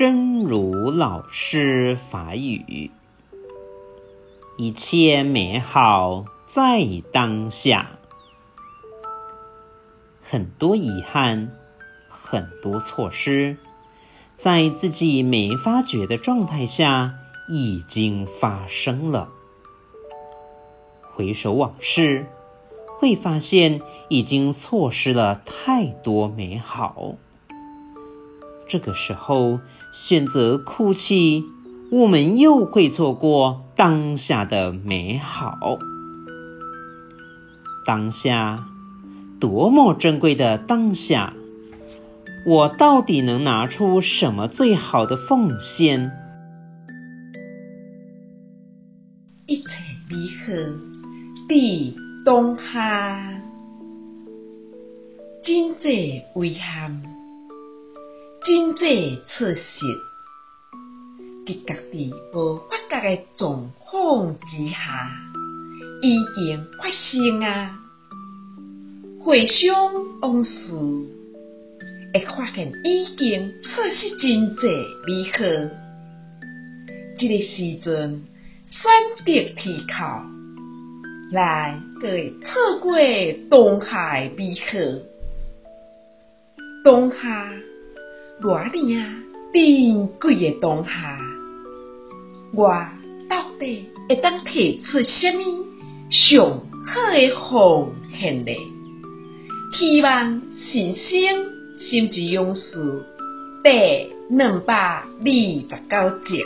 真如老师法语，一切美好在当下。很多遗憾，很多错失，在自己没发觉的状态下已经发生了。回首往事，会发现已经错失了太多美好。这个时候选择哭泣，我们又会错过当下的美好。当下，多么珍贵的当下！我到底能拿出什么最好的奉献？一切美好在当下，真济遗憾。经济错失，在家己无发觉的状况之下，已经发生啊！回想往事，会发现已经错失真济美好。这个时阵选择提口，来个错过当下美好，当下。偌呢啊，珍贵的当下，我到底会当提出什么上好的奉献呢？希望新生心之勇士第两百二十九集。